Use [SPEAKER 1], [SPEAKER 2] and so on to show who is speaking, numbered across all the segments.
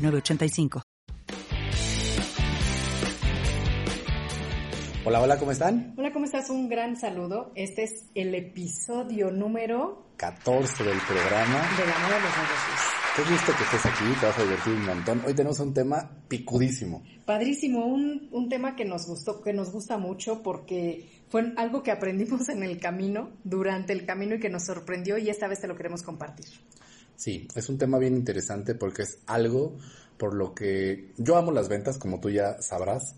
[SPEAKER 1] 985.
[SPEAKER 2] Hola, hola, ¿cómo están?
[SPEAKER 3] Hola, ¿cómo estás? Un gran saludo. Este es el episodio número
[SPEAKER 2] 14 del programa
[SPEAKER 3] de la moda de los negocios.
[SPEAKER 2] Qué gusto que estés aquí, te vas a divertir un montón. Hoy tenemos un tema picudísimo.
[SPEAKER 3] Padrísimo, un, un tema que nos gustó, que nos gusta mucho porque fue algo que aprendimos en el camino, durante el camino y que nos sorprendió y esta vez te lo queremos compartir.
[SPEAKER 2] Sí, es un tema bien interesante porque es algo por lo que yo amo las ventas, como tú ya sabrás.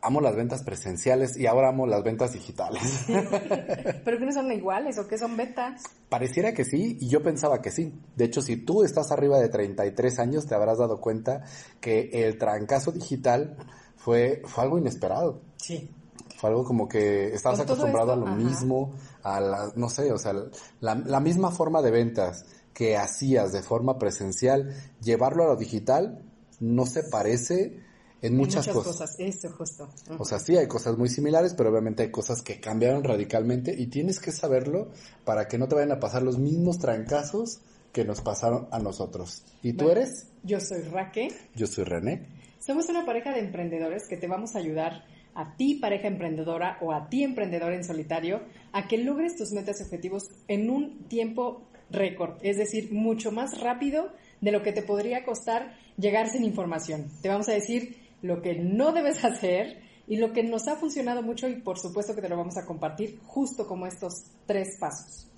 [SPEAKER 2] Amo las ventas presenciales y ahora amo las ventas digitales.
[SPEAKER 3] ¿Pero que no son iguales o qué son ventas?
[SPEAKER 2] Pareciera que sí y yo pensaba que sí. De hecho, si tú estás arriba de 33 años, te habrás dado cuenta que el trancazo digital fue, fue algo inesperado.
[SPEAKER 3] Sí.
[SPEAKER 2] Fue algo como que estabas acostumbrado a lo mismo, a la, no sé, o sea, la, la misma forma de ventas que hacías de forma presencial, llevarlo a lo digital no se parece en muchas,
[SPEAKER 3] muchas cosas. Eso, justo.
[SPEAKER 2] O sea, sí hay cosas muy similares, pero obviamente hay cosas que cambiaron radicalmente y tienes que saberlo para que no te vayan a pasar los mismos trancazos que nos pasaron a nosotros. ¿Y tú eres?
[SPEAKER 3] Yo soy Raque.
[SPEAKER 2] Yo soy René.
[SPEAKER 3] Somos una pareja de emprendedores que te vamos a ayudar a ti pareja emprendedora o a ti emprendedor en solitario a que logres tus metas y objetivos en un tiempo récord, es decir, mucho más rápido de lo que te podría costar llegar sin información. Te vamos a decir lo que no debes hacer y lo que nos ha funcionado mucho y por supuesto que te lo vamos a compartir justo como estos tres pasos.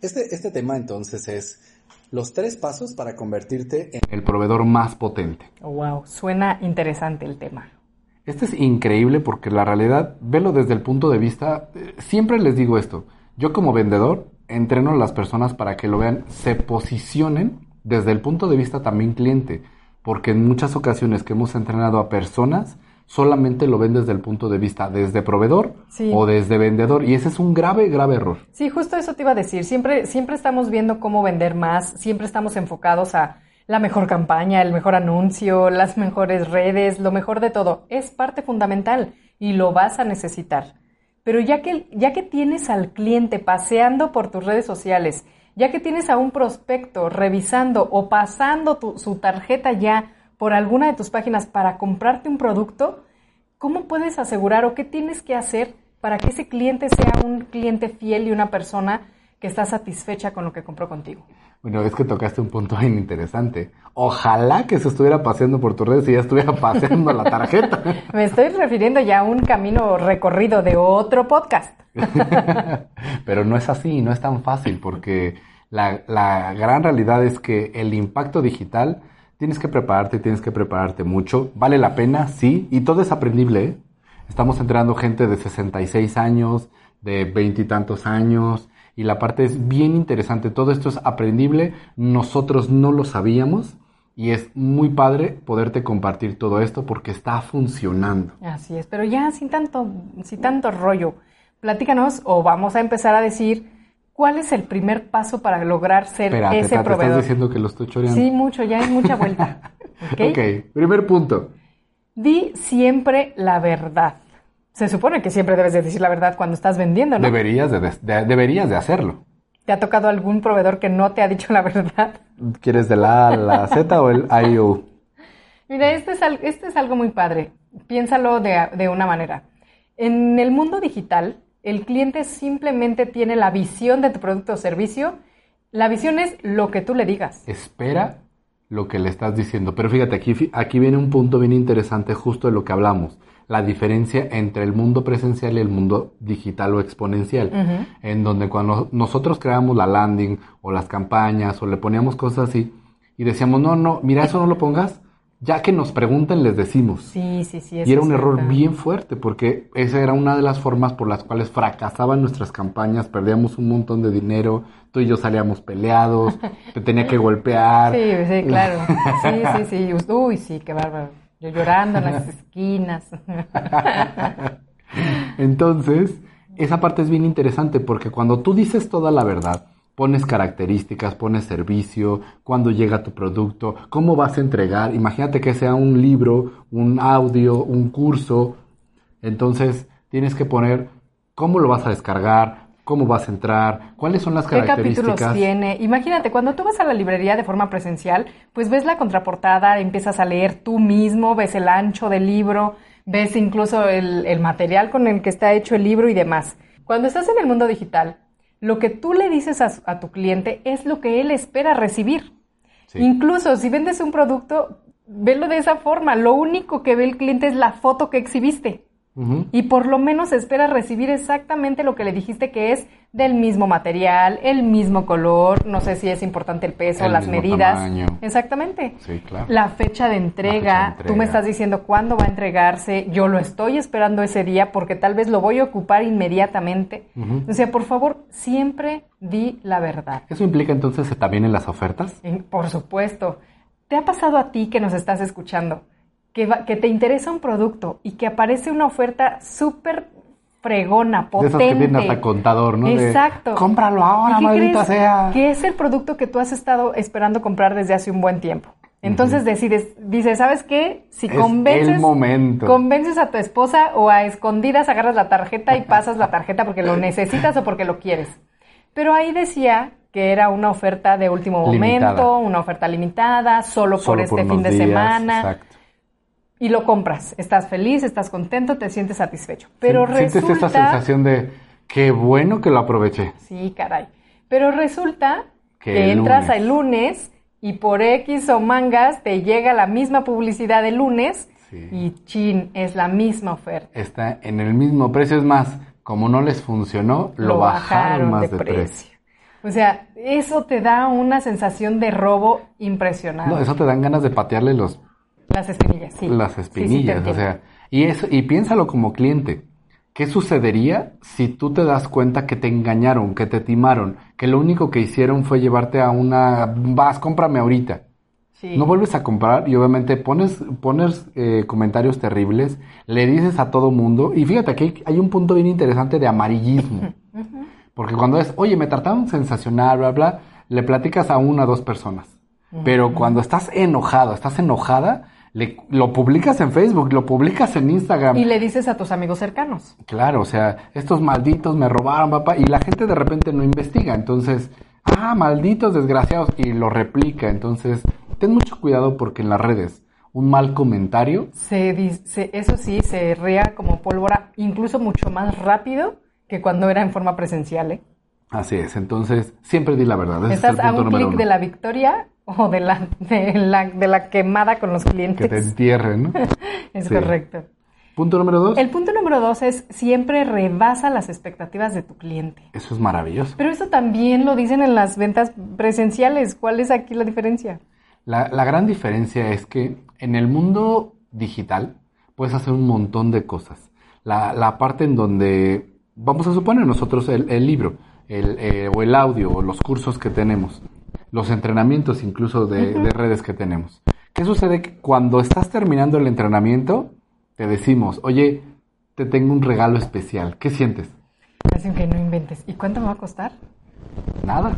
[SPEAKER 2] Este, este tema entonces es los tres pasos para convertirte en el proveedor más potente.
[SPEAKER 3] wow, suena interesante el tema.
[SPEAKER 2] Este es increíble porque la realidad, velo desde el punto de vista, eh, siempre les digo esto, yo como vendedor entreno a las personas para que lo vean, se posicionen desde el punto de vista también cliente, porque en muchas ocasiones que hemos entrenado a personas, solamente lo ven desde el punto de vista desde proveedor o desde vendedor y ese es un grave grave error.
[SPEAKER 3] Sí, justo eso te iba a decir. Siempre siempre estamos viendo cómo vender más, siempre estamos enfocados a la mejor campaña, el mejor anuncio, las mejores redes, lo mejor de todo. Es parte fundamental y lo vas a necesitar. Pero ya que, ya que tienes al cliente paseando por tus redes sociales, ya que tienes a un prospecto revisando o pasando su tarjeta ya por alguna de tus páginas para comprarte un producto, ¿cómo puedes asegurar o qué tienes que hacer para que ese cliente sea un cliente fiel y una persona que está satisfecha con lo que compró contigo?
[SPEAKER 2] Bueno, es que tocaste un punto bien interesante. Ojalá que se estuviera paseando por tus redes y ya estuviera paseando la tarjeta.
[SPEAKER 3] Me estoy refiriendo ya a un camino recorrido de otro podcast.
[SPEAKER 2] Pero no es así, no es tan fácil, porque la, la gran realidad es que el impacto digital tienes que prepararte, tienes que prepararte mucho. Vale la pena, sí, y todo es aprendible. ¿eh? Estamos entrenando gente de 66 años, de veintitantos años, y la parte es bien interesante. Todo esto es aprendible, nosotros no lo sabíamos y es muy padre poderte compartir todo esto porque está funcionando.
[SPEAKER 3] Así es, pero ya sin tanto, sin tanto rollo, platícanos o vamos a empezar a decir cuál es el primer paso para lograr ser ese proveedor.
[SPEAKER 2] estás diciendo que lo estoy choreando.
[SPEAKER 3] Sí, mucho, ya hay mucha vuelta. ¿Okay?
[SPEAKER 2] ok, primer punto.
[SPEAKER 3] Di siempre la verdad. Se supone que siempre debes de decir la verdad cuando estás vendiendo, ¿no?
[SPEAKER 2] Deberías de, deberías de hacerlo.
[SPEAKER 3] ¿Te ha tocado algún proveedor que no te ha dicho la verdad?
[SPEAKER 2] ¿Quieres de la A a la Z o el IO?
[SPEAKER 3] Mira, este es, este es algo muy padre. Piénsalo de, de una manera. En el mundo digital, el cliente simplemente tiene la visión de tu producto o servicio. La visión es lo que tú le digas.
[SPEAKER 2] Espera lo que le estás diciendo. Pero fíjate, aquí, aquí viene un punto bien interesante justo de lo que hablamos la diferencia entre el mundo presencial y el mundo digital o exponencial, en donde cuando nosotros creamos la landing o las campañas o le poníamos cosas así y decíamos, no, no, mira, eso no lo pongas, ya que nos preguntan les decimos.
[SPEAKER 3] Sí, sí, sí.
[SPEAKER 2] y era un error bien fuerte porque esa era una de las formas por las cuales fracasaban nuestras campañas, perdíamos un montón de dinero, tú y yo salíamos peleados, te tenía que golpear.
[SPEAKER 3] Sí, sí, claro. Sí, sí, sí. Uy, sí, qué bárbaro. Yo llorando en las esquinas.
[SPEAKER 2] Entonces, esa parte es bien interesante porque cuando tú dices toda la verdad, pones características, pones servicio, cuándo llega tu producto, cómo vas a entregar. Imagínate que sea un libro, un audio, un curso. Entonces tienes que poner cómo lo vas a descargar, cómo vas a entrar, cuáles son las características.
[SPEAKER 3] ¿Qué capítulos tiene? Imagínate, cuando tú vas a la librería de forma presencial, pues ves la contraportada, empiezas a leer tú mismo, ves el ancho del libro, ves incluso el, el material con el que está hecho el libro y demás. Cuando estás en el mundo digital, lo que tú le dices a, tu cliente es lo que él espera recibir. Incluso si vendes un producto, velo de esa forma. Lo único que ve el cliente es la foto que exhibiste y por lo menos espera recibir exactamente lo que le dijiste que es del mismo material, el mismo color, no sé si es importante el peso, las medidas. Exactamente.
[SPEAKER 2] Sí, claro.
[SPEAKER 3] La fecha de entrega, tú me estás diciendo cuándo va a entregarse, yo lo estoy esperando ese día porque tal vez lo voy a ocupar inmediatamente. O sea, por favor, siempre di la verdad.
[SPEAKER 2] ¿Eso implica entonces también en las ofertas?
[SPEAKER 3] por supuesto. ¿Te ha pasado a ti que nos estás escuchando? Que, te interesa un producto y que aparece una oferta súper fregona, potente. De esas que
[SPEAKER 2] vienen hasta contador, ¿no?
[SPEAKER 3] Exacto.
[SPEAKER 2] Cómpralo ahora, maldita sea.
[SPEAKER 3] Que es el producto que tú has estado esperando comprar desde hace un buen tiempo. Entonces decides, dices, ¿sabes qué? Si convences, convences a tu esposa o a escondidas agarras la tarjeta y pasas la tarjeta porque lo necesitas o porque lo quieres. Pero ahí decía que era una oferta de último momento, una oferta limitada, solo, por este fin de semana. Exacto y lo compras. Estás feliz, estás contento, te sientes satisfecho. Pero resulta...
[SPEAKER 2] Sientes esa sensación de qué bueno que lo aproveché.
[SPEAKER 3] Sí, caray. Pero resulta que, entras al lunes y por X o mangas te llega la misma publicidad de lunes y chin, es la misma oferta.
[SPEAKER 2] Está en el mismo precio, es más, como no les funcionó, lo, bajaron, más de, precio.
[SPEAKER 3] O sea, eso te da una sensación de robo impresionante.
[SPEAKER 2] No, eso te dan ganas de patearle los
[SPEAKER 3] las espinillas, sí.
[SPEAKER 2] Las espinillas, o sea, y eso, y piénsalo como cliente. ¿Qué sucedería si tú te das cuenta que te engañaron, que te timaron, que lo único que hicieron fue llevarte a una, vas, cómprame ahorita? Sí. No vuelves a comprar y obviamente pones, pones eh, comentarios terribles, le dices a todo mundo, y fíjate aquí hay un punto bien interesante de amarillismo. Porque cuando es, oye, me trataron sensacional, bla, bla, le platicas a una o dos personas. Pero cuando estás enojado, estás enojada, lo publicas en Facebook, lo publicas en Instagram.
[SPEAKER 3] Y le dices a tus amigos cercanos.
[SPEAKER 2] Claro, o sea, estos malditos me robaron, papá, y la gente de repente no investiga, entonces, ah, malditos desgraciados, y lo replica, entonces, ten mucho cuidado porque en las redes un mal comentario.
[SPEAKER 3] Se, dice, eso sí, se ría como pólvora, incluso mucho más rápido que cuando era en forma presencial, ¿eh?
[SPEAKER 2] Así es, entonces siempre di la verdad.
[SPEAKER 3] Estás a un clic de la victoria o de la, de la, de la quemada con los clientes.
[SPEAKER 2] Que te entierren, ¿no?
[SPEAKER 3] es correcto.
[SPEAKER 2] Punto número dos.
[SPEAKER 3] El punto número dos es siempre rebasa las expectativas de tu cliente.
[SPEAKER 2] Eso es maravilloso.
[SPEAKER 3] Pero eso también lo dicen en las ventas presenciales. ¿Cuál es aquí la diferencia?
[SPEAKER 2] La, la gran diferencia es que en el mundo digital puedes hacer un montón de cosas. La, la parte en donde, vamos a suponer nosotros el, el libro el, eh, o el audio o los cursos que tenemos los entrenamientos incluso de, redes que tenemos. ¿Qué sucede? Cuando estás terminando el entrenamiento, te decimos, oye, te tengo un regalo especial. ¿Qué sientes?
[SPEAKER 3] Así que no inventes. ¿Y cuánto me va a costar?
[SPEAKER 2] Nada.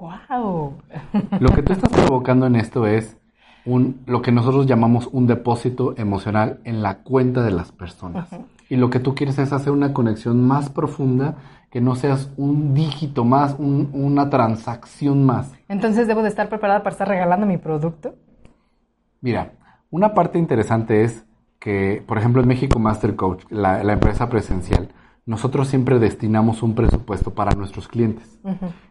[SPEAKER 3] ¡Wow!
[SPEAKER 2] Lo que tú estás provocando en esto es un, lo que nosotros llamamos un depósito emocional en la cuenta de las personas. Y lo que tú quieres es hacer una conexión más profunda que no seas un dígito más, una transacción más.
[SPEAKER 3] Entonces debo de estar preparada para estar regalando mi producto.
[SPEAKER 2] Mira, una parte interesante es que, por ejemplo, en México Master Coach, la, empresa presencial, nosotros siempre destinamos un presupuesto para nuestros clientes.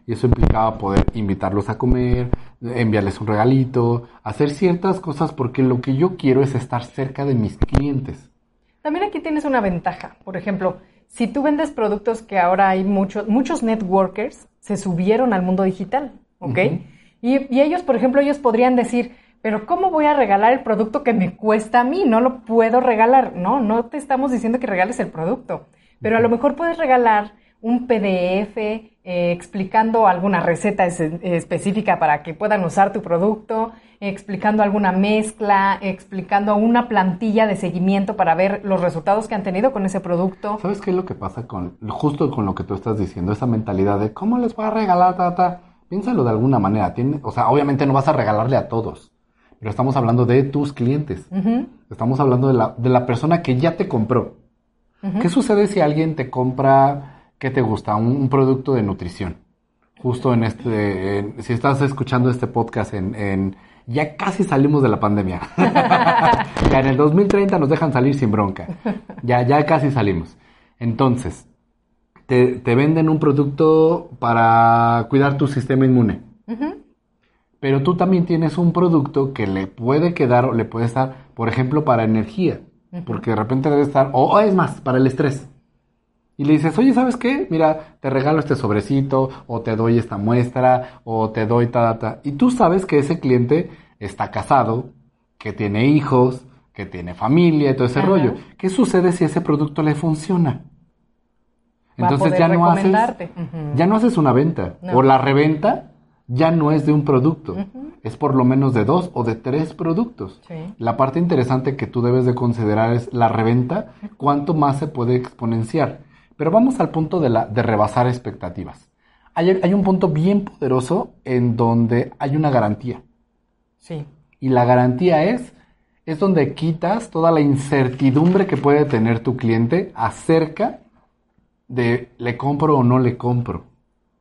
[SPEAKER 2] Y eso implicaba poder invitarlos a comer, enviarles un regalito, hacer ciertas cosas porque lo que yo quiero es estar cerca de mis clientes.
[SPEAKER 3] También aquí tienes una ventaja. Por ejemplo, si tú vendes productos que ahora hay muchos, muchos networkers se subieron al mundo digital, ¿ok? y, ellos, por ejemplo, ellos podrían decir, pero ¿cómo voy a regalar el producto que me cuesta a mí? No lo puedo regalar. No, no te estamos diciendo que regales el producto, pero a lo mejor puedes regalar un PDF eh, explicando alguna receta es- específica para que puedan usar tu producto, explicando alguna mezcla, explicando una plantilla de seguimiento para ver los resultados que han tenido con ese producto.
[SPEAKER 2] ¿Sabes qué es lo que pasa con, justo con lo que tú estás diciendo, esa mentalidad de cómo les voy a regalar, tata? Piénsalo de alguna manera. Tiene, o sea, obviamente no vas a regalarle a todos, pero estamos hablando de tus clientes. Estamos hablando de la, de la persona que ya te compró. ¿Qué sucede si alguien te compra, qué te gusta? Un, un producto de nutrición. Justo en este, en- si estás escuchando este podcast en, en- ya casi salimos de la pandemia. ya en el 2030 nos dejan salir sin bronca. Ya, ya casi salimos. Entonces, te, te venden un producto para cuidar tu sistema inmune. Pero tú también tienes un producto que le puede quedar o le puede estar, por ejemplo, para energía. Porque de repente debe estar, o, o es más, para el estrés. Y le dices, oye, ¿sabes qué? Mira, te regalo este sobrecito, o te doy esta muestra, o te doy ta, ta, ta. Y tú sabes que ese cliente está casado, que tiene hijos, que tiene familia y todo ese
[SPEAKER 3] Ajá.
[SPEAKER 2] rollo. ¿Qué sucede si ese producto le funciona?
[SPEAKER 3] Va
[SPEAKER 2] Entonces ya no haces.
[SPEAKER 3] Ujú.
[SPEAKER 2] ya no haces una venta.
[SPEAKER 3] No.
[SPEAKER 2] O la reventa ya no es de un producto. Es por lo menos de dos o de tres productos.
[SPEAKER 3] Sí.
[SPEAKER 2] La parte interesante que tú debes de considerar es la reventa, cuánto más se puede exponenciar. Pero vamos al punto de, la, de rebasar expectativas. Hay, hay un punto bien poderoso en donde hay una garantía.
[SPEAKER 3] Sí.
[SPEAKER 2] Y la garantía es, es donde quitas toda la incertidumbre que puede tener tu cliente acerca de le compro o no le compro.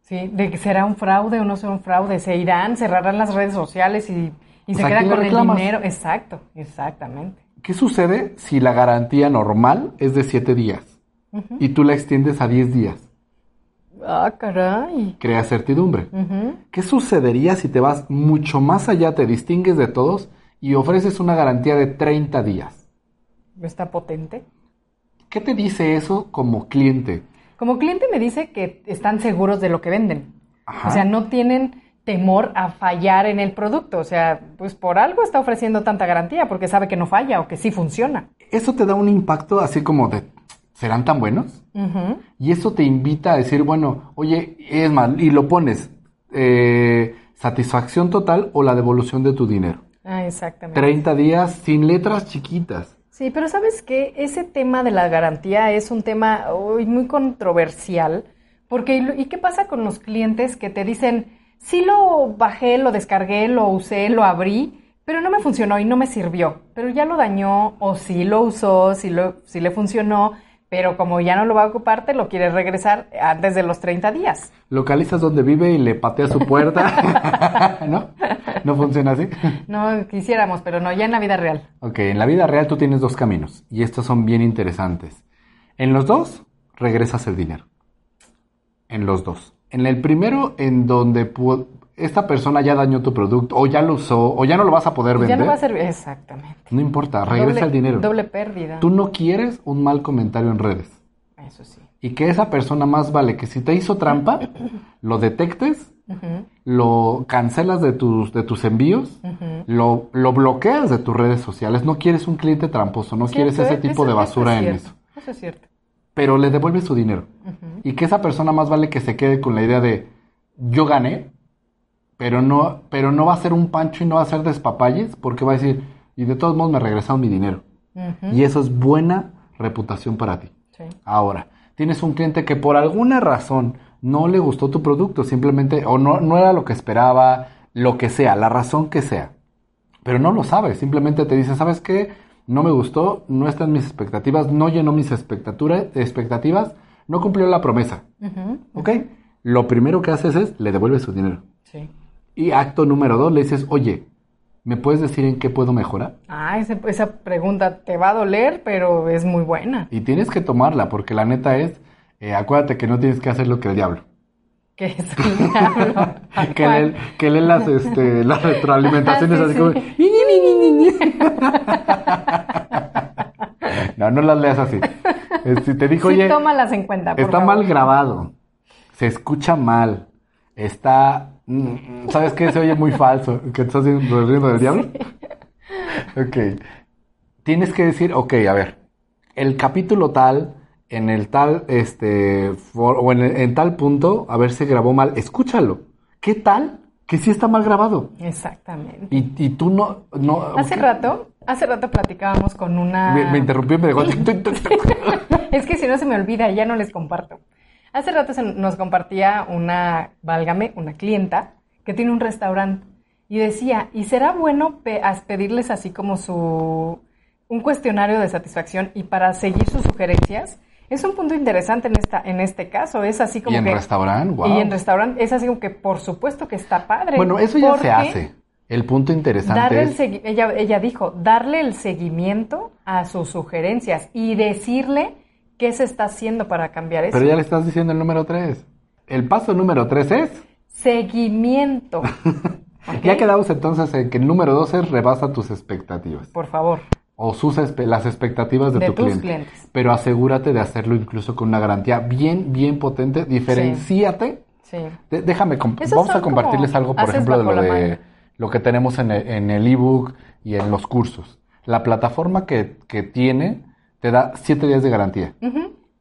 [SPEAKER 3] Sí, de que será un fraude o no será un fraude, se irán, cerrarán las redes sociales y, y
[SPEAKER 2] O
[SPEAKER 3] se quedan
[SPEAKER 2] ¿quién le
[SPEAKER 3] con el dinero. Exacto, exactamente.
[SPEAKER 2] ¿Qué sucede si la garantía normal es de 7 días y tú la extiendes a 10 días?
[SPEAKER 3] Ah, caray.
[SPEAKER 2] Crea certidumbre. ¿Qué sucedería si te vas mucho más allá, te distingues de todos y ofreces una garantía de 30 días?
[SPEAKER 3] Está potente.
[SPEAKER 2] ¿Qué te dice eso como cliente?
[SPEAKER 3] Como cliente me dice que están seguros de lo que venden.
[SPEAKER 2] Ajá.
[SPEAKER 3] O sea, no tienen temor a fallar en el producto. O sea, pues por algo está ofreciendo tanta garantía, porque sabe que no falla o que sí funciona.
[SPEAKER 2] Eso te da un impacto así como de, ¿serán tan buenos? Y eso te invita a decir, bueno, oye, es más, y lo pones, eh, satisfacción total o la devolución de tu dinero.
[SPEAKER 3] Ah, exactamente.
[SPEAKER 2] 30 días sin letras chiquitas.
[SPEAKER 3] Sí, pero sabes que ese tema de la garantía es un tema uy, muy controversial, porque ¿y lo- ¿y qué pasa con los clientes que te dicen, sí lo bajé, lo descargué, lo usé, lo abrí, pero no me funcionó y no me sirvió, pero ya lo dañó o sí lo usó, sí, lo, sí le funcionó, pero como ya no lo va a ocupar, te lo quieres regresar antes de los 30 días.
[SPEAKER 2] Localizas donde vive y le pateas su puerta. ¿No? ¿No funciona así?
[SPEAKER 3] No quisiéramos, pero no, ya en la vida real.
[SPEAKER 2] Ok, en la vida real tú tienes dos caminos y estos son bien interesantes. En los dos, regresas el dinero. En los dos. En el primero, en donde esta persona ya dañó tu producto o ya lo usó o ya no lo vas a poder
[SPEAKER 3] Ya
[SPEAKER 2] vender.
[SPEAKER 3] no va a servir, exactamente.
[SPEAKER 2] No importa, regresa
[SPEAKER 3] Doble-
[SPEAKER 2] el dinero.
[SPEAKER 3] Doble pérdida.
[SPEAKER 2] Tú no quieres un mal comentario en redes.
[SPEAKER 3] Eso sí.
[SPEAKER 2] Y que esa persona más vale que si te hizo trampa, lo detectes, lo cancelas de tus, de tus envíos, lo, lo bloqueas de tus redes sociales. No quieres un cliente tramposo, no quieres ese tipo
[SPEAKER 3] Eso-
[SPEAKER 2] de basura
[SPEAKER 3] eso es
[SPEAKER 2] en eso.
[SPEAKER 3] Eso es cierto.
[SPEAKER 2] Pero le devuelves su dinero. Y que esa persona más vale que se quede con la idea de yo gané, pero no, pero no va a ser un pancho y no va a ser despapalles, porque va a decir, y de todos modos me regresaron mi dinero. Y eso es buena reputación para ti.
[SPEAKER 3] Sí.
[SPEAKER 2] Ahora, tienes un cliente que por alguna razón no le gustó tu producto, simplemente, o no, no era lo que esperaba, lo que sea, la razón que sea. Pero no lo sabes, simplemente te dice, ¿sabes qué? No me gustó, no están mis expectativas, no llenó mis expectatura- expectativas, no cumplió la promesa.
[SPEAKER 3] Ujú.
[SPEAKER 2] ¿Ok? Lo primero que haces es, le devuelves su dinero.
[SPEAKER 3] Sí.
[SPEAKER 2] Y acto número dos, le dices, oye, ¿me puedes decir en qué puedo mejorar?
[SPEAKER 3] Ah, ese- esa pregunta te va a doler, pero es muy buena.
[SPEAKER 2] Y tienes que tomarla, porque la neta es, eh, acuérdate que no tienes que hacer lo que el diablo.
[SPEAKER 3] Que es el diablo.
[SPEAKER 2] que, lee, que lee las, este, las retroalimentaciones
[SPEAKER 3] sí,
[SPEAKER 2] así como...
[SPEAKER 3] sí.
[SPEAKER 2] "Ñi, ñi, ñi, ñi, ñi". no, no las leas así. Si te dijo,
[SPEAKER 3] Sí,
[SPEAKER 2] oye,
[SPEAKER 3] tómalas en cuenta, por
[SPEAKER 2] está
[SPEAKER 3] favor.
[SPEAKER 2] mal grabado, se escucha mal, está, mm, ¿sabes qué? Se oye muy falso, que estás riendo del diablo. Ok. Tienes que decir, ok, a ver, el capítulo tal, en el tal, este, for- o en, en tal punto, a ver, se grabó mal, escúchalo. ¿Qué tal? Que sí está mal grabado.
[SPEAKER 3] Exactamente.
[SPEAKER 2] Y, y tú no, no.
[SPEAKER 3] Hace rato, hace rato platicábamos con una...
[SPEAKER 2] Me, me interrumpió y me dejó.
[SPEAKER 3] es que si no se me olvida, ya no les comparto. Hace rato se nos compartía una, válgame, una clienta que tiene un restaurante y decía, ¿y será bueno pe- pedirles así como su un cuestionario de satisfacción y para seguir sus sugerencias? Es un punto interesante en esta en este caso, es así como
[SPEAKER 2] y en
[SPEAKER 3] que
[SPEAKER 2] restaurante, wow.
[SPEAKER 3] y en restaurante es así como que por supuesto que está padre.
[SPEAKER 2] Bueno, eso ya se hace. El punto interesante
[SPEAKER 3] Darle
[SPEAKER 2] es.
[SPEAKER 3] ella, ella dijo, darle el seguimiento a sus sugerencias y decirle qué se está haciendo para cambiar eso.
[SPEAKER 2] Pero ya le estás diciendo el número 3. El paso número 3 es.
[SPEAKER 3] Seguimiento. ¿Ok?
[SPEAKER 2] Ya quedamos entonces en que el número 2 es rebasa tus expectativas.
[SPEAKER 3] Por favor.
[SPEAKER 2] O sus las expectativas de,
[SPEAKER 3] De
[SPEAKER 2] tu
[SPEAKER 3] tus
[SPEAKER 2] cliente.
[SPEAKER 3] clientes.
[SPEAKER 2] Pero asegúrate de hacerlo incluso con una garantía bien, bien potente. Diferencíate.
[SPEAKER 3] Sí.
[SPEAKER 2] Déjame, vamos a compartirles algo, por ejemplo, de lo de lo que tenemos en el en el ebook y en los cursos. La plataforma que, que tiene te da 7 días de garantía.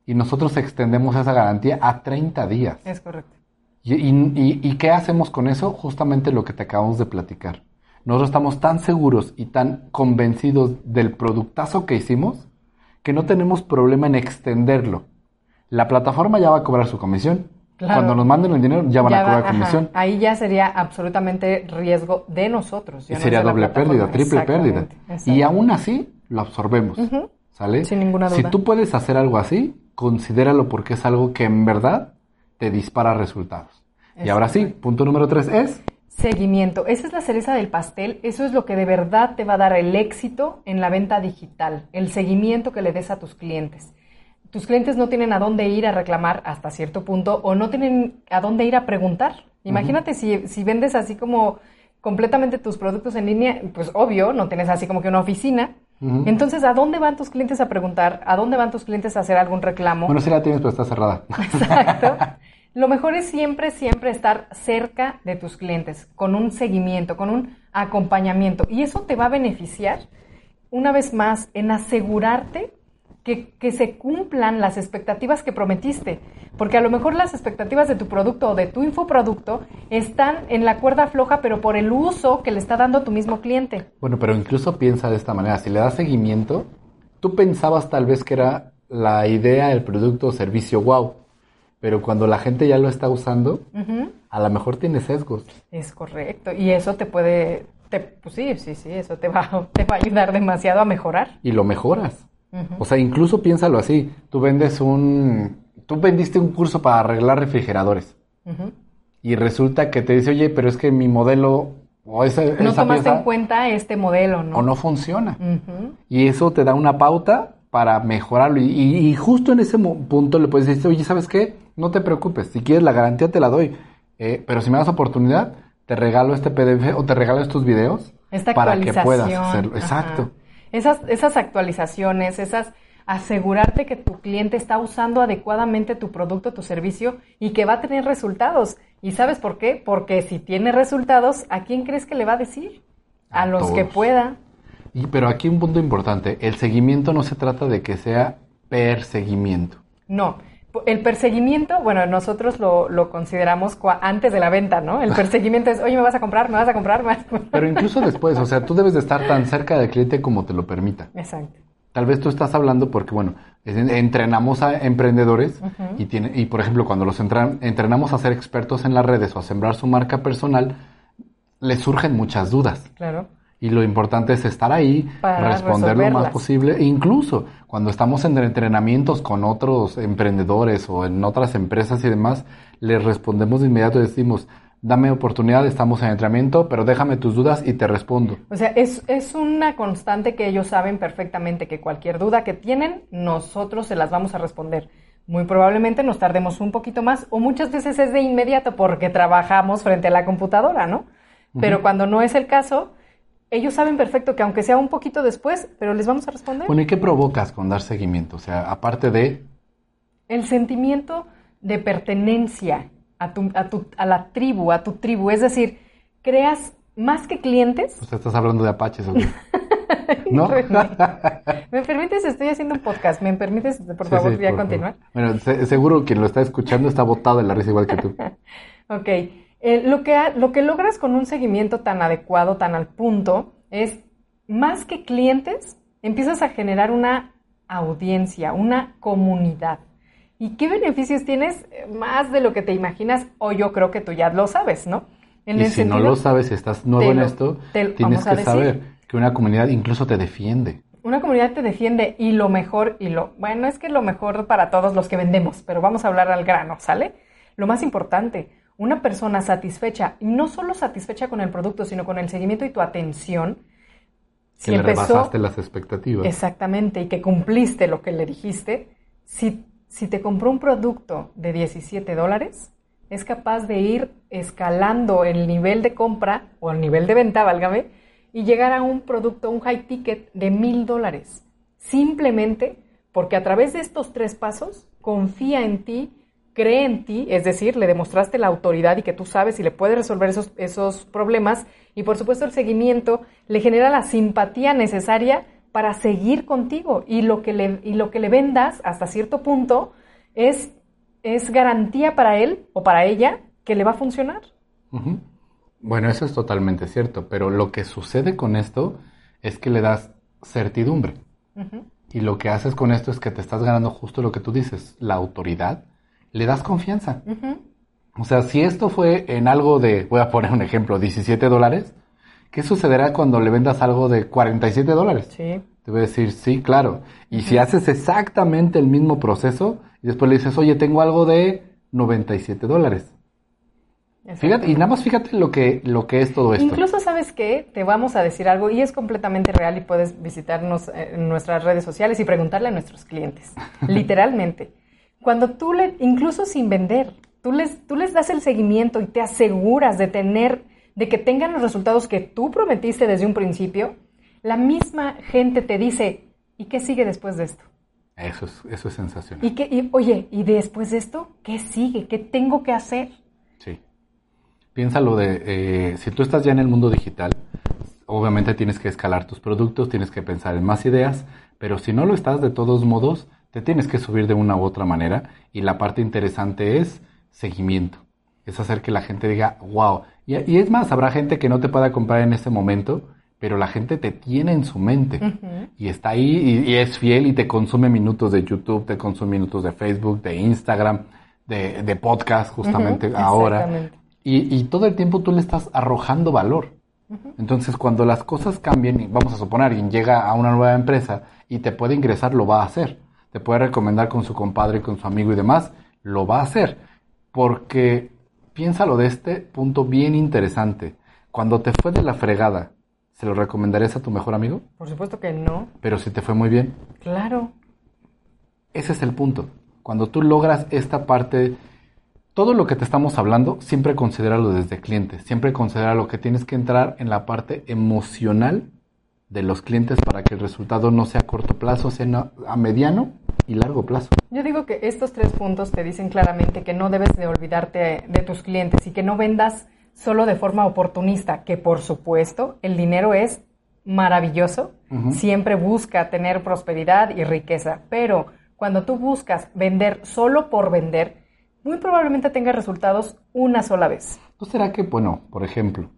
[SPEAKER 2] Y nosotros extendemos esa garantía a 30 días.
[SPEAKER 3] Es correcto.
[SPEAKER 2] ¿Y, y- qué hacemos con eso? Justamente lo que te acabamos de platicar. Nosotros estamos tan seguros y tan convencidos del productazo que hicimos que no tenemos problema en extenderlo. La plataforma ya va a cobrar su comisión.
[SPEAKER 3] Claro.
[SPEAKER 2] Cuando nos manden el dinero ya van
[SPEAKER 3] Ya
[SPEAKER 2] a
[SPEAKER 3] va-
[SPEAKER 2] cobrar
[SPEAKER 3] ajá.
[SPEAKER 2] comisión.
[SPEAKER 3] Ahí ya sería absolutamente riesgo de nosotros.
[SPEAKER 2] Y
[SPEAKER 3] no
[SPEAKER 2] sería doble pérdida, triple pérdida. Y aún así lo absorbemos.
[SPEAKER 3] Ujú.
[SPEAKER 2] ¿Sale?
[SPEAKER 3] Sin ninguna
[SPEAKER 2] Si
[SPEAKER 3] duda.
[SPEAKER 2] tú puedes hacer algo así, considéralo porque es algo que en verdad te dispara resultados. Y ahora sí, punto número tres es
[SPEAKER 3] Seguimiento. Esa es la cereza del pastel. Eso es lo que de verdad te va a dar el éxito en la venta digital. El seguimiento que le des a tus clientes. Tus clientes no tienen a dónde ir a reclamar hasta cierto punto o no tienen a dónde ir a preguntar. Imagínate si, si vendes así como completamente tus productos en línea, pues obvio, no tienes así como que una oficina. Entonces, ¿a dónde van tus clientes a preguntar? ¿A dónde van tus clientes a hacer algún reclamo?
[SPEAKER 2] Bueno, sí la tienes, pero está cerrada.
[SPEAKER 3] Exacto. Lo mejor es siempre, siempre estar cerca de tus clientes, con un seguimiento, con un acompañamiento. Y eso te va a beneficiar, una vez más, en asegurarte que, que se cumplan las expectativas que prometiste. Porque a lo mejor las expectativas de tu producto o de tu infoproducto están en la cuerda floja, pero por el uso que le está dando tu mismo cliente.
[SPEAKER 2] Bueno, pero incluso piensa de esta manera. Si le das seguimiento, tú pensabas tal vez que era la idea, el producto o servicio wow. Pero cuando la gente ya lo está usando, a lo mejor tiene sesgos.
[SPEAKER 3] Es correcto. Y eso te puede, te, pues sí, sí, sí, eso te va, te va a ayudar demasiado a mejorar.
[SPEAKER 2] Y lo mejoras. O sea, incluso piénsalo así. Tú vendes un... Tú vendiste un curso para arreglar refrigeradores. Y resulta que te dice, oye, pero es que mi modelo o esa,
[SPEAKER 3] No
[SPEAKER 2] esa
[SPEAKER 3] tomaste
[SPEAKER 2] pieza
[SPEAKER 3] en cuenta este modelo, ¿no?
[SPEAKER 2] o no funciona. Y eso te da una pauta para mejorarlo. Y, y- y justo en ese punto le puedes decir, oye, ¿sabes qué? No te preocupes. Si quieres la garantía te la doy. Eh, pero si me das oportunidad, te regalo este PDF o te regalo estos videos
[SPEAKER 3] Esta
[SPEAKER 2] para que puedas hacerlo.
[SPEAKER 3] ajá.
[SPEAKER 2] Exacto.
[SPEAKER 3] Esas, esas actualizaciones, esas asegurarte que tu cliente está usando adecuadamente tu producto, tu servicio y que va a tener resultados. ¿Y sabes por qué? Porque si tiene resultados, ¿a quién crees que le va a decir? A,
[SPEAKER 2] A
[SPEAKER 3] los que pueda.
[SPEAKER 2] Y, pero aquí un punto importante. El seguimiento no se trata de que sea perseguimiento.
[SPEAKER 3] No. El perseguimiento, bueno, nosotros lo, lo consideramos antes de la venta, ¿no? El perseguimiento es, oye, ¿me vas a comprar? ¿Me vas a comprar? ¿Me vas a comprar?
[SPEAKER 2] Pero incluso después, o sea, tú debes de estar tan cerca del cliente como te lo permita.
[SPEAKER 3] Exacto.
[SPEAKER 2] Tal vez tú estás hablando porque, bueno, entrenamos a emprendedores y, tiene, y, por ejemplo, cuando los entran- entrenamos a ser expertos en las redes o a sembrar su marca personal, les surgen muchas dudas.
[SPEAKER 3] Claro.
[SPEAKER 2] Y lo importante es estar ahí,
[SPEAKER 3] Para
[SPEAKER 2] responder lo más posible. E incluso cuando estamos en entrenamientos con otros emprendedores o en otras empresas y demás, les respondemos de inmediato y decimos, dame oportunidad, estamos en entrenamiento, pero déjame tus dudas y te respondo.
[SPEAKER 3] O sea, es, es una constante que ellos saben perfectamente que cualquier duda que tienen, nosotros se las vamos a responder. Muy probablemente nos tardemos un poquito más o muchas veces es de inmediato porque trabajamos frente a la computadora, ¿no? Pero cuando no es el caso, ellos saben perfecto que aunque sea un poquito después, pero les vamos a responder.
[SPEAKER 2] Bueno, ¿y qué provocas con dar seguimiento? O sea, aparte de
[SPEAKER 3] El sentimiento de pertenencia a, tu, a, tu, a la tribu, a tu tribu. Es decir, creas más que clientes.
[SPEAKER 2] O sea, estás hablando de apaches, ¿o qué? ¿No?
[SPEAKER 3] ¿Me permites? Estoy haciendo un podcast. ¿Me permites, por favor,
[SPEAKER 2] Sí, sí,
[SPEAKER 3] ya
[SPEAKER 2] por
[SPEAKER 3] continuar?
[SPEAKER 2] favor. Bueno, se- seguro quien lo está escuchando está botado de la risa igual que tú.
[SPEAKER 3] Ok. Eh, lo, que, lo que logras con un seguimiento tan adecuado, tan al punto, es más que clientes, empiezas a generar una audiencia, una comunidad. ¿Y qué beneficios tienes? Eh, Más de lo que te imaginas, o yo creo que tú ya lo sabes, ¿no? En
[SPEAKER 2] y si no lo sabes, estás nuevo en esto,
[SPEAKER 3] te
[SPEAKER 2] tienes que
[SPEAKER 3] decir.
[SPEAKER 2] saber que una comunidad incluso te defiende.
[SPEAKER 3] Una comunidad te defiende y lo mejor, y lo, bueno, es que lo mejor para todos los que vendemos, pero vamos a hablar al grano, ¿sale? Lo más importante, una persona satisfecha, y no solo satisfecha con el producto, sino con el seguimiento y tu atención,
[SPEAKER 2] Que le rebasaste las expectativas.
[SPEAKER 3] Exactamente, y que cumpliste lo que le dijiste, si, si te compró un producto de 17 dólares, es capaz de ir escalando el nivel de compra o el nivel de venta, válgame, y llegar a un producto, un high ticket de mil dólares. Simplemente porque a través de estos tres pasos confía en ti, cree en ti, es decir, le demostraste la autoridad y que tú sabes y le puedes resolver esos, esos problemas. Y por supuesto el seguimiento le genera la simpatía necesaria para seguir contigo. Y lo que le, y lo que le vendas hasta cierto punto es, es garantía para él o para ella que le va a funcionar.
[SPEAKER 2] Bueno, eso es totalmente cierto, pero lo que sucede con esto es que le das certidumbre. Y lo que haces con esto es que te estás ganando justo lo que tú dices, la autoridad. Le das confianza. O sea, si esto fue en algo de, voy a poner un ejemplo, 17 dólares, ¿qué sucederá cuando le vendas algo de 47 dólares?
[SPEAKER 3] Sí.
[SPEAKER 2] Te voy a decir, sí, claro. Y si haces exactamente el mismo proceso y después le dices, oye, tengo algo de 97 dólares. Fíjate, y nada más fíjate lo que, lo que es todo esto.
[SPEAKER 3] Incluso sabes que te vamos a decir algo y es completamente real y puedes visitarnos eh, en nuestras redes sociales y preguntarle a nuestros clientes. Literalmente. Cuando tú le, incluso sin vender, tú les, tú les das el seguimiento y te aseguras de tener, de que tengan los resultados que tú prometiste desde un principio, la misma gente te dice, ¿y qué sigue después de esto?
[SPEAKER 2] Eso es, eso es sensacional.
[SPEAKER 3] ¿Y qué, y, oye, ¿y después de esto? ¿Qué sigue? ¿Qué tengo que hacer?
[SPEAKER 2] Sí. Piénsalo de, eh, si tú estás ya en el mundo digital, obviamente tienes que escalar tus productos, tienes que pensar en más ideas, pero si no lo estás, de todos modos, te tienes que subir de una u otra manera. Y la parte interesante es seguimiento. Es hacer que la gente diga, wow. Y, y es más, habrá gente que no te pueda comprar en ese momento, pero la gente te tiene en su mente. Y está ahí y, y es fiel y te consume minutos de YouTube, te consume minutos de Facebook, de Instagram, de, de podcast justamente ahora. Y, y todo el tiempo tú le estás arrojando valor. Entonces, cuando las cosas cambien, y vamos a suponer, alguien llega a una nueva empresa y te puede ingresar, lo va a hacer. Te puede recomendar con su compadre, con su amigo y demás, lo va a hacer. Porque piénsalo de este punto bien interesante. Cuando te fue de la fregada, ¿se lo recomendarías a tu mejor amigo?
[SPEAKER 3] Por supuesto que no.
[SPEAKER 2] Pero si te fue muy bien,
[SPEAKER 3] Claro.
[SPEAKER 2] ese es el punto. Cuando tú logras esta parte, todo lo que te estamos hablando, siempre considéralo desde clientes. Siempre considera lo que tienes que entrar en la parte emocional de los clientes para que el resultado no sea a corto plazo, sea a mediano y largo plazo.
[SPEAKER 3] Yo digo que estos tres puntos te dicen claramente que no debes de olvidarte de tus clientes y que no vendas solo de forma oportunista, que por supuesto el dinero es maravilloso, siempre busca tener prosperidad y riqueza, pero cuando tú buscas vender solo por vender, muy probablemente tengas resultados una sola vez.
[SPEAKER 2] ¿No será que, bueno, por ejemplo,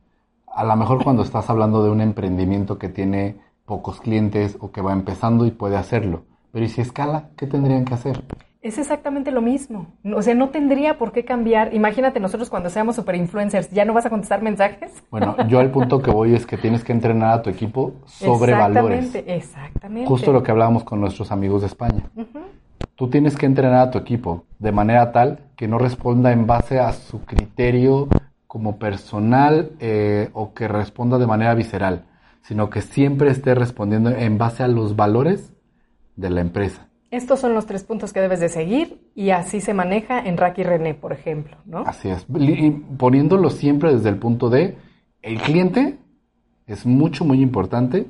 [SPEAKER 2] a lo mejor cuando estás hablando de un emprendimiento que tiene pocos clientes o que va empezando y puede hacerlo, pero ¿y si escala? ¿Qué tendrían que hacer?
[SPEAKER 3] Es exactamente lo mismo. O sea, no tendría por qué cambiar. Imagínate nosotros cuando seamos super influencers, ¿ya no vas a contestar mensajes?
[SPEAKER 2] Bueno, yo al punto que voy es que tienes que entrenar a tu equipo sobre valores.
[SPEAKER 3] Exactamente, exactamente.
[SPEAKER 2] Justo lo que hablábamos con nuestros amigos de España. Tú tienes que entrenar a tu equipo de manera tal que no responda en base a su criterio como personal eh, o que responda de manera visceral, sino que siempre esté respondiendo en base a los valores de la empresa.
[SPEAKER 3] Estos son los tres puntos que debes de seguir y así se maneja en Rack y René, por ejemplo, ¿no?
[SPEAKER 2] Así es. Y poniéndolo siempre desde el punto de el cliente es mucho, muy importante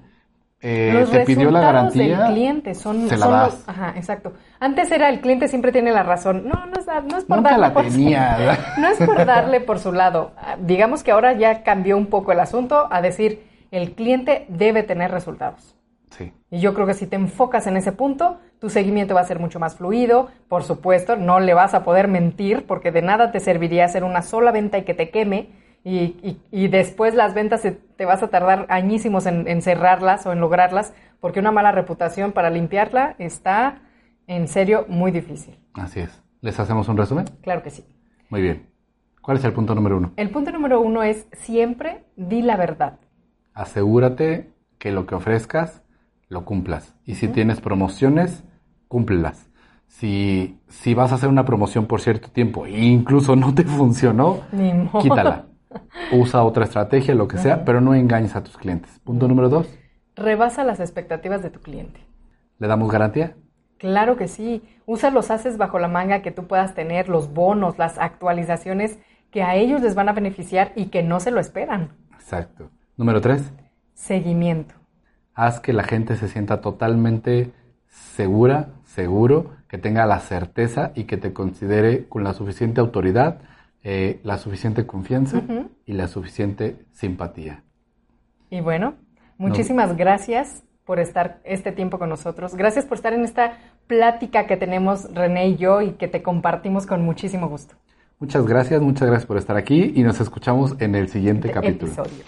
[SPEAKER 2] eh,
[SPEAKER 3] los
[SPEAKER 2] te pidió la garantía,
[SPEAKER 3] del cliente son,
[SPEAKER 2] se la
[SPEAKER 3] son
[SPEAKER 2] das.
[SPEAKER 3] los- ajá, exacto. Antes era el cliente siempre tiene la razón. No, no es, no es por
[SPEAKER 2] Nunca
[SPEAKER 3] darle
[SPEAKER 2] la
[SPEAKER 3] por su-
[SPEAKER 2] tenía.
[SPEAKER 3] no es por darle por su lado. Ah, Digamos que ahora ya cambió un poco el asunto a decir el cliente debe tener resultados.
[SPEAKER 2] Sí.
[SPEAKER 3] Y yo creo que si te enfocas en ese punto, tu seguimiento va a ser mucho más fluido. Por supuesto, no le vas a poder mentir porque de nada te serviría hacer una sola venta y que te queme. Y, y- y después las ventas se- te vas a tardar añísimos en, en cerrarlas o en lograrlas porque una mala reputación para limpiarla está en serio muy difícil.
[SPEAKER 2] Así es. ¿Les hacemos un resumen?
[SPEAKER 3] Claro que sí.
[SPEAKER 2] Muy bien. ¿Cuál es el punto número uno?
[SPEAKER 3] El punto número uno es siempre di la verdad.
[SPEAKER 2] Asegúrate que lo que ofrezcas lo cumplas. Y si tienes promociones, cúmplelas. Si, si vas a hacer una promoción por cierto tiempo e incluso no te funcionó, quítala. Usa otra estrategia, lo que sea, pero no engañes a tus clientes. Punto número dos,
[SPEAKER 3] Rebasa las expectativas de tu cliente.
[SPEAKER 2] ¿le damos garantía?
[SPEAKER 3] Claro que sí. Usa los haces bajo la manga que tú puedas tener, los bonos, las actualizaciones que a ellos les van a beneficiar y que no se lo esperan.
[SPEAKER 2] Exacto. Número tres,
[SPEAKER 3] Seguimiento.
[SPEAKER 2] Haz que la gente se sienta totalmente segura, seguro, que tenga la certeza y que te considere con la suficiente autoridad, eh, la suficiente confianza y la suficiente simpatía.
[SPEAKER 3] Y bueno, muchísimas gracias por estar este tiempo con nosotros. Gracias por estar en esta plática que tenemos René y yo y que te compartimos con muchísimo gusto.
[SPEAKER 2] Muchas gracias, muchas gracias por estar aquí y nos escuchamos en el siguiente
[SPEAKER 3] Este
[SPEAKER 2] capítulo.
[SPEAKER 3] Episodio.